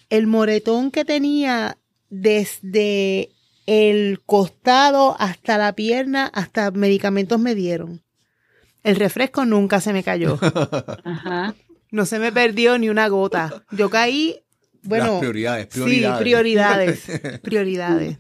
El moretón que tenía desde el costado hasta la pierna, hasta medicamentos me dieron. El refresco nunca se me cayó. No se me perdió ni una gota. Yo caí bueno, prioridades, prioridades. Sí, prioridades, prioridades.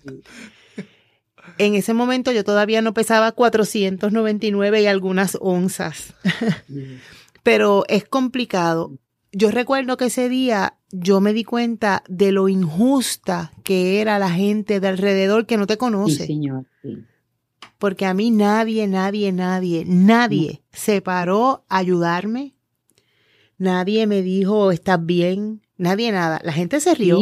En ese momento yo todavía no pesaba 499 y algunas onzas, pero es complicado. Yo recuerdo que ese día yo me di cuenta de lo injusta que era la gente de alrededor que no te conoce. Sí, señor. Porque a mí nadie, nadie, nadie, nadie se paró a ayudarme, Nadie me dijo, ¿estás bien? Nadie nada. La gente se rió.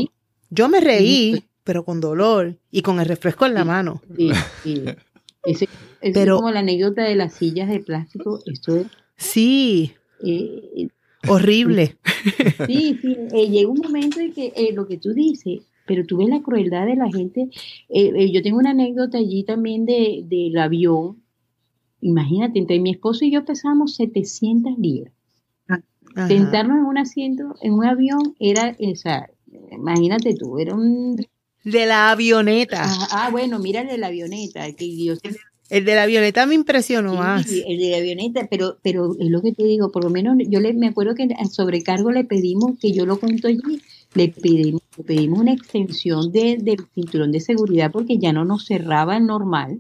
Yo me reí, pero con dolor y con el refresco en la mano. Sí, sí. Ese, es como la anécdota de las sillas de plástico. Esto es, sí. Eh, Horrible. Sí, sí. Eh, llega un momento en que eh, lo que tú dices, pero tú ves la crueldad de la gente. yo tengo una anécdota allí también de, del avión. Imagínate, entre mi esposo y yo pesamos 700 libras. Sentarnos en un asiento, en un avión, era, o sea, imagínate tú, era un... De la avioneta. Ah, bueno, mira el de la avioneta, que Dios el de la avioneta me impresionó más. el de la avioneta, pero, pero es lo que te digo, por lo menos yo le, me acuerdo que al sobrecargo le pedimos, que yo lo cuento allí, le pedimos, pedimos una extensión de, del cinturón de seguridad porque ya no nos cerraba el normal.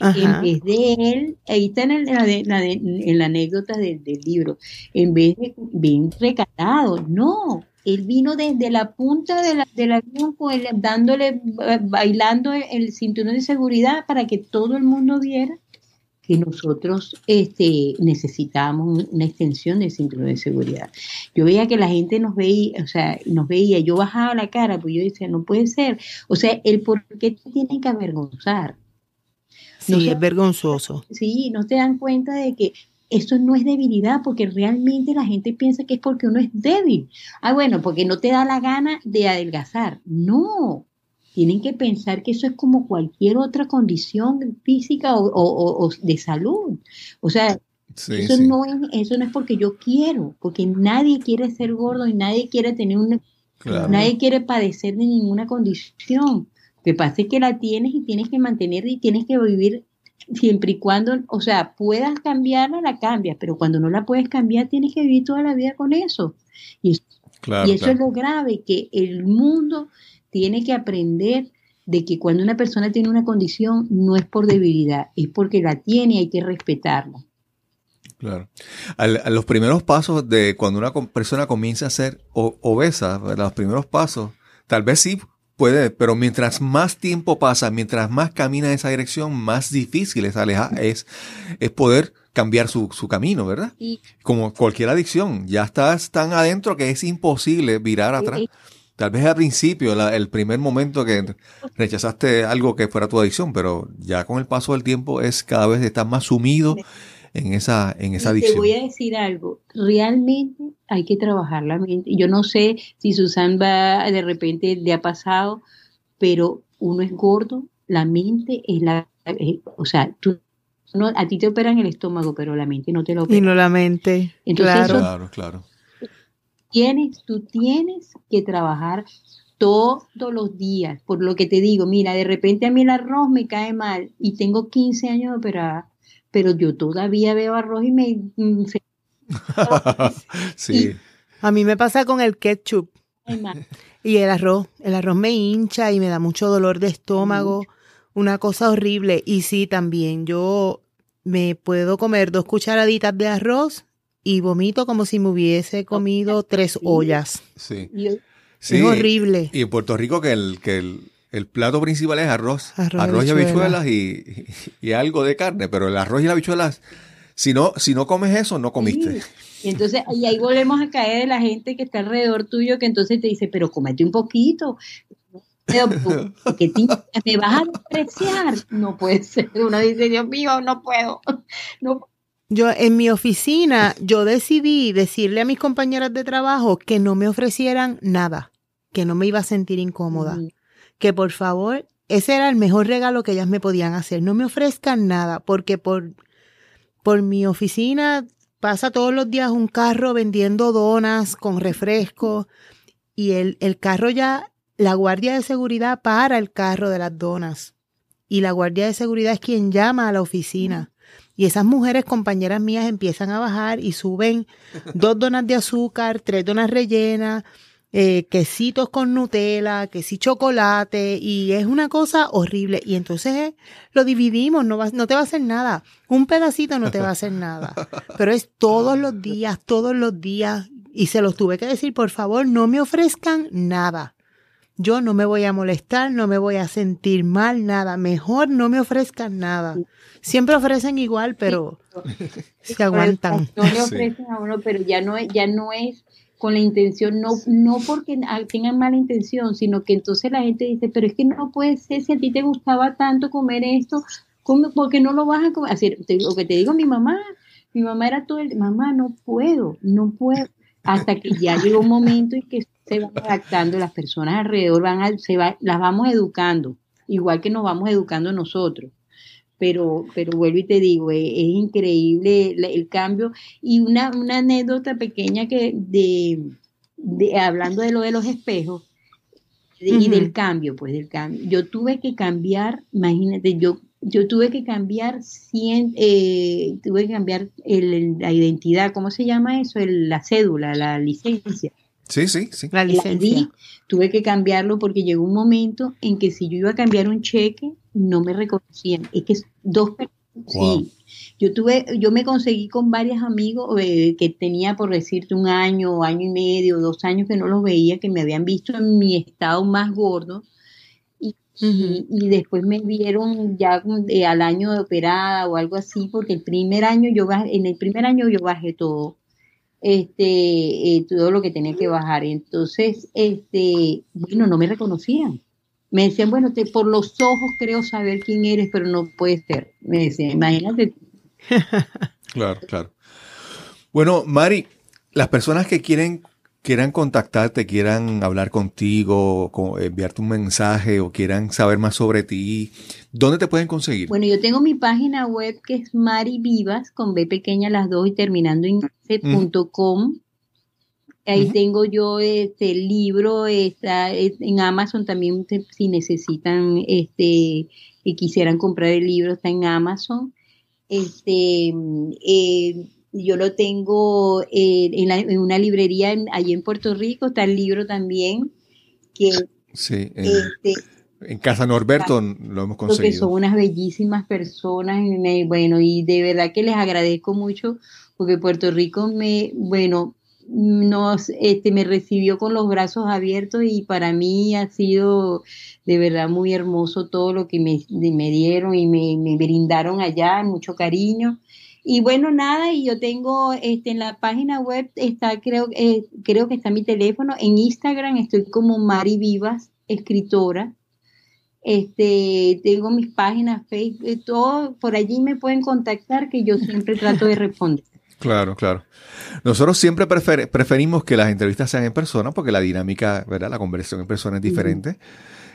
En vez de él, ahí está en, la, en la anécdota del, del libro, en vez de bien recatado, no, él vino desde la punta de la, del avión dándole, bailando el cinturón de seguridad para que todo el mundo viera que nosotros este, necesitábamos una extensión del cinturón de seguridad. Yo veía que la gente nos veía, o sea, nos veía, yo bajaba la cara, pues yo decía, no puede ser. O sea, el por qué te tienen que avergonzar. Sí, es vergonzoso. Sí, no te dan cuenta de que eso no es debilidad porque realmente la gente piensa que es porque uno es débil. Ah, bueno, porque no te da la gana de adelgazar. No, tienen que pensar que eso es como cualquier otra condición física o, de salud. O sea, eso, No es, eso no es porque yo quiero, porque nadie quiere ser gordo y nadie quiere tener una... Nadie quiere padecer de ninguna condición. Lo que pasa es que la tienes y tienes que mantener y tienes que vivir siempre y cuando, o sea, puedas cambiarla, la cambias, pero cuando no la puedes cambiar, tienes que vivir toda la vida con eso. Y, eso es lo grave, que el mundo tiene que aprender de que cuando una persona tiene una condición no es por debilidad, es porque la tiene y hay que respetarla. Claro. a los primeros pasos de cuando una persona comienza a ser obesa, los primeros pasos, tal vez sí Puede, pero mientras más tiempo pasa, mientras más camina en esa dirección, más difícil es alejar, es, es poder cambiar su, su camino, ¿verdad? Como cualquier adicción, ya estás tan adentro que es imposible virar atrás. Tal vez al principio, el primer momento que rechazaste algo que fuera tu adicción, pero ya con el paso del tiempo es cada vez estás más sumido en esa, en esa adicción. Te voy a decir algo, realmente hay que trabajar la mente. Yo no sé si Susan va, de repente le ha pasado, pero uno es gordo, la mente es la, o sea, tú no, a ti te operan el estómago, pero la mente no te lo opera. Y no la mente. Entonces, claro, claro. Tienes, tú tienes que trabajar todos los días, por lo que te digo, mira, de repente a mí el arroz me cae mal y tengo 15 años de operada pero yo todavía veo arroz y me... Sí. a mí me pasa con el ketchup. Y el arroz, el arroz me hincha y me da mucho dolor de estómago, una cosa horrible. Y sí, también yo me puedo comer dos cucharaditas de arroz y vomito como si me hubiese comido tres ollas. Sí. Es horrible. Y en Puerto Rico que el, que el, el plato principal es arroz. Arroz, y habichuelas y, algo de carne, pero el arroz y las habichuelas, si no, si no comes eso, no comiste. Y entonces, y ahí volvemos a caer de la gente que está alrededor tuyo, que entonces te dice, pero comete un poquito. Porque te, vas a despreciar. No puede ser. Uno dice, Dios mío, no puedo. No. Yo en mi oficina, yo decidí decirle a mis compañeras de trabajo que no me ofrecieran nada, que no me iba a sentir incómoda que por favor, ese era el mejor regalo que ellas me podían hacer. No me ofrezcan nada, porque por, por mi oficina pasa todos los días un carro vendiendo donas con refresco y el, el carro ya, la guardia de seguridad para el carro de las donas. Y la guardia de seguridad es quien llama a la oficina. Y esas mujeres, compañeras mías, empiezan a bajar y suben dos donas de azúcar, tres donas rellenas, eh, quesitos con Nutella, que sí chocolate, y es una cosa horrible. Y entonces eh, lo dividimos, no, va, no te va a hacer nada. Un pedacito no te va a hacer nada. Pero es todos los días, todos los días. Y se los tuve que decir, por favor, no me ofrezcan nada. yo no me voy a molestar, no me voy a sentir mal, nada. Mejor no me ofrezcan nada. Siempre ofrecen igual, pero se aguantan. No le ofrecen a uno, pero ya no, ya no es con la intención, no, no porque tengan mala intención, sino que entonces la gente dice, pero es que no puede ser, si a ti te gustaba tanto comer esto, ¿por qué no lo vas a comer? Así, lo que te digo mi mamá, mi mamá era todo el, mamá, no puedo, no puedo, hasta que ya llegó un momento en que se van adaptando, las personas alrededor van a, se va, las vamos educando, igual que nos vamos educando nosotros pero, pero vuelvo y te digo, es, increíble el, cambio. Y una, una anécdota pequeña que de, de, hablando de lo de los espejos y del cambio, pues del cambio. Yo tuve que cambiar, imagínate, yo, yo tuve que cambiar cien, eh, tuve que cambiar la identidad, ¿cómo se llama eso? la cédula, la licencia. Sí, sí, sí. La licencia. tuve que cambiarlo porque llegó un momento en que si yo iba a cambiar un cheque, no me reconocían. Es que dos Sí, yo tuve, yo me conseguí con varios amigos eh, que tenía, por decirte, un año, año y medio, dos años que no los veía, que me habían visto en mi estado más gordo. Y, y, después me vieron ya eh, al año de operada o algo así, porque el primer año yo bajé, en el primer año yo bajé todo este, eh, todo lo que tenía que bajar. Entonces, este, bueno, no me reconocían. Me decían, bueno, te, por los ojos creo saber quién eres, pero no puede ser. Me decían, imagínate. claro, claro. Bueno, Mari, las personas que quieren quieran contactarte, quieran hablar contigo, enviarte un mensaje o quieran saber más sobre ti, ¿dónde te pueden conseguir? Bueno, yo tengo mi página web que es Mari Vivas, con B pequeña las dos y terminando en c.com. Ahí tengo yo este libro, está en Amazon también si necesitan este y quisieran comprar el libro está en Amazon. Este eh, yo lo tengo eh, en, una librería allí en Puerto Rico, está el libro también. Que, sí, en, este, Casa Norberto lo hemos conseguido. Son unas bellísimas personas, bueno, y de verdad que les agradezco mucho, porque Puerto Rico me, bueno, nos, este, me recibió con los brazos abiertos y para mí ha sido de verdad muy hermoso todo lo que me, me dieron y me, me brindaron allá, mucho cariño. Y bueno, nada, y yo tengo este, en la página web, está creo, eh, creo que está mi teléfono, en Instagram estoy como Mari Vivas, escritora. Este, tengo mis páginas, Facebook, todo, por allí me pueden contactar que yo siempre trato de responder. Claro, claro. Nosotros siempre preferimos que las entrevistas sean en persona porque la dinámica, ¿verdad? La conversación en persona es diferente.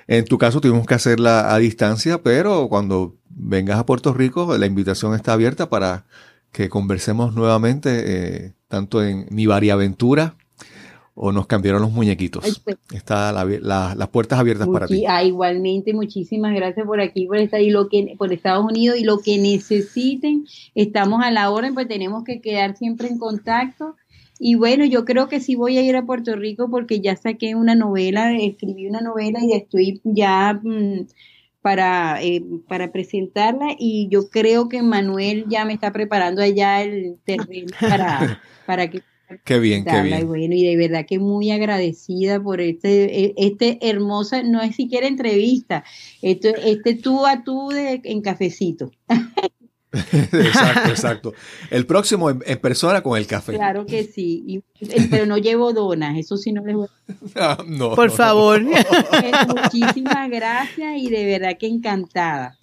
En tu caso tuvimos que hacerla a distancia, pero cuando vengas a Puerto Rico, la invitación está abierta para que conversemos nuevamente, eh, tanto en mi variaventura o nos cambiaron los muñequitos. Pues. Está las puertas abiertas para ti. Ah, igualmente, muchísimas gracias por aquí, por estar y lo que por Estados Unidos y lo que necesiten, estamos a la orden, pues tenemos que quedar siempre en contacto. Y bueno, yo creo que sí voy a ir a Puerto Rico porque ya saqué una novela, escribí una novela y estoy ya mm, para, eh, para presentarla y yo creo que Manuel ya me está preparando allá el terreno para, para que... Qué bien, qué bien. Y bueno, y de verdad que muy agradecida por este, e, este hermosa, no es siquiera entrevista, esto, este tú a tú de, en cafecito. exacto, exacto. El próximo en, persona con el café. Claro que sí, eh, pero no llevo donas, eso sí no les voy a... no, Por favor. Muchísimas gracias y de verdad que encantada.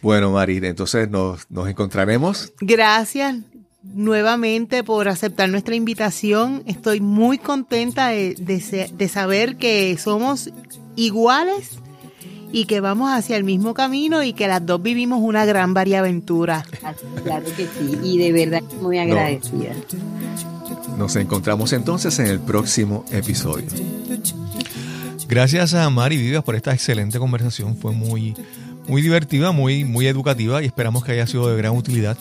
Bueno, Marina, entonces nos, encontraremos. Gracias nuevamente por aceptar nuestra invitación. Estoy muy contenta de, de saber que somos iguales y que vamos hacia el mismo camino y que las dos vivimos una gran variaventura. Claro que sí, y de verdad muy agradecida. Nos encontramos entonces en el próximo episodio. Gracias a Mari Vivas por esta excelente conversación. Fue muy, muy divertida, muy, muy educativa y esperamos que haya sido de gran utilidad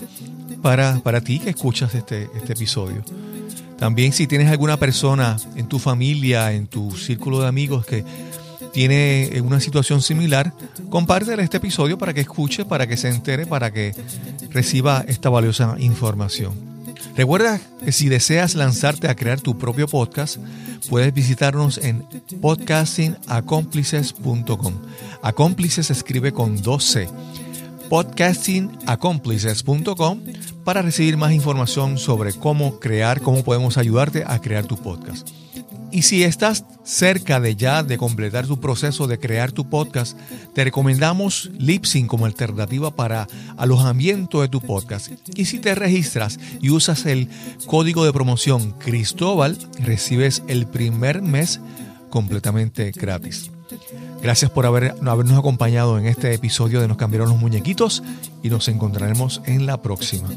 para, para ti que escuchas este, este episodio. También si tienes alguna persona en tu familia, en tu círculo de amigos que tiene una situación similar, compártele este episodio para que escuche, para que se entere, para que reciba esta valiosa información. Recuerda que si deseas lanzarte a crear tu propio podcast, puedes visitarnos en podcastingaccomplices.com. Acómplices se escribe con 12 podcastingaccomplices.com para recibir más información sobre cómo crear, cómo podemos ayudarte a crear tu podcast. Y si estás cerca de ya de completar tu proceso de crear tu podcast, te recomendamos Lipsyn como alternativa para alojamiento de tu podcast. Y si te registras y usas el código de promoción Cristóbal, recibes el primer mes completamente gratis. Gracias por habernos acompañado en este episodio de Nos cambiaron los muñequitos y nos encontraremos en la próxima.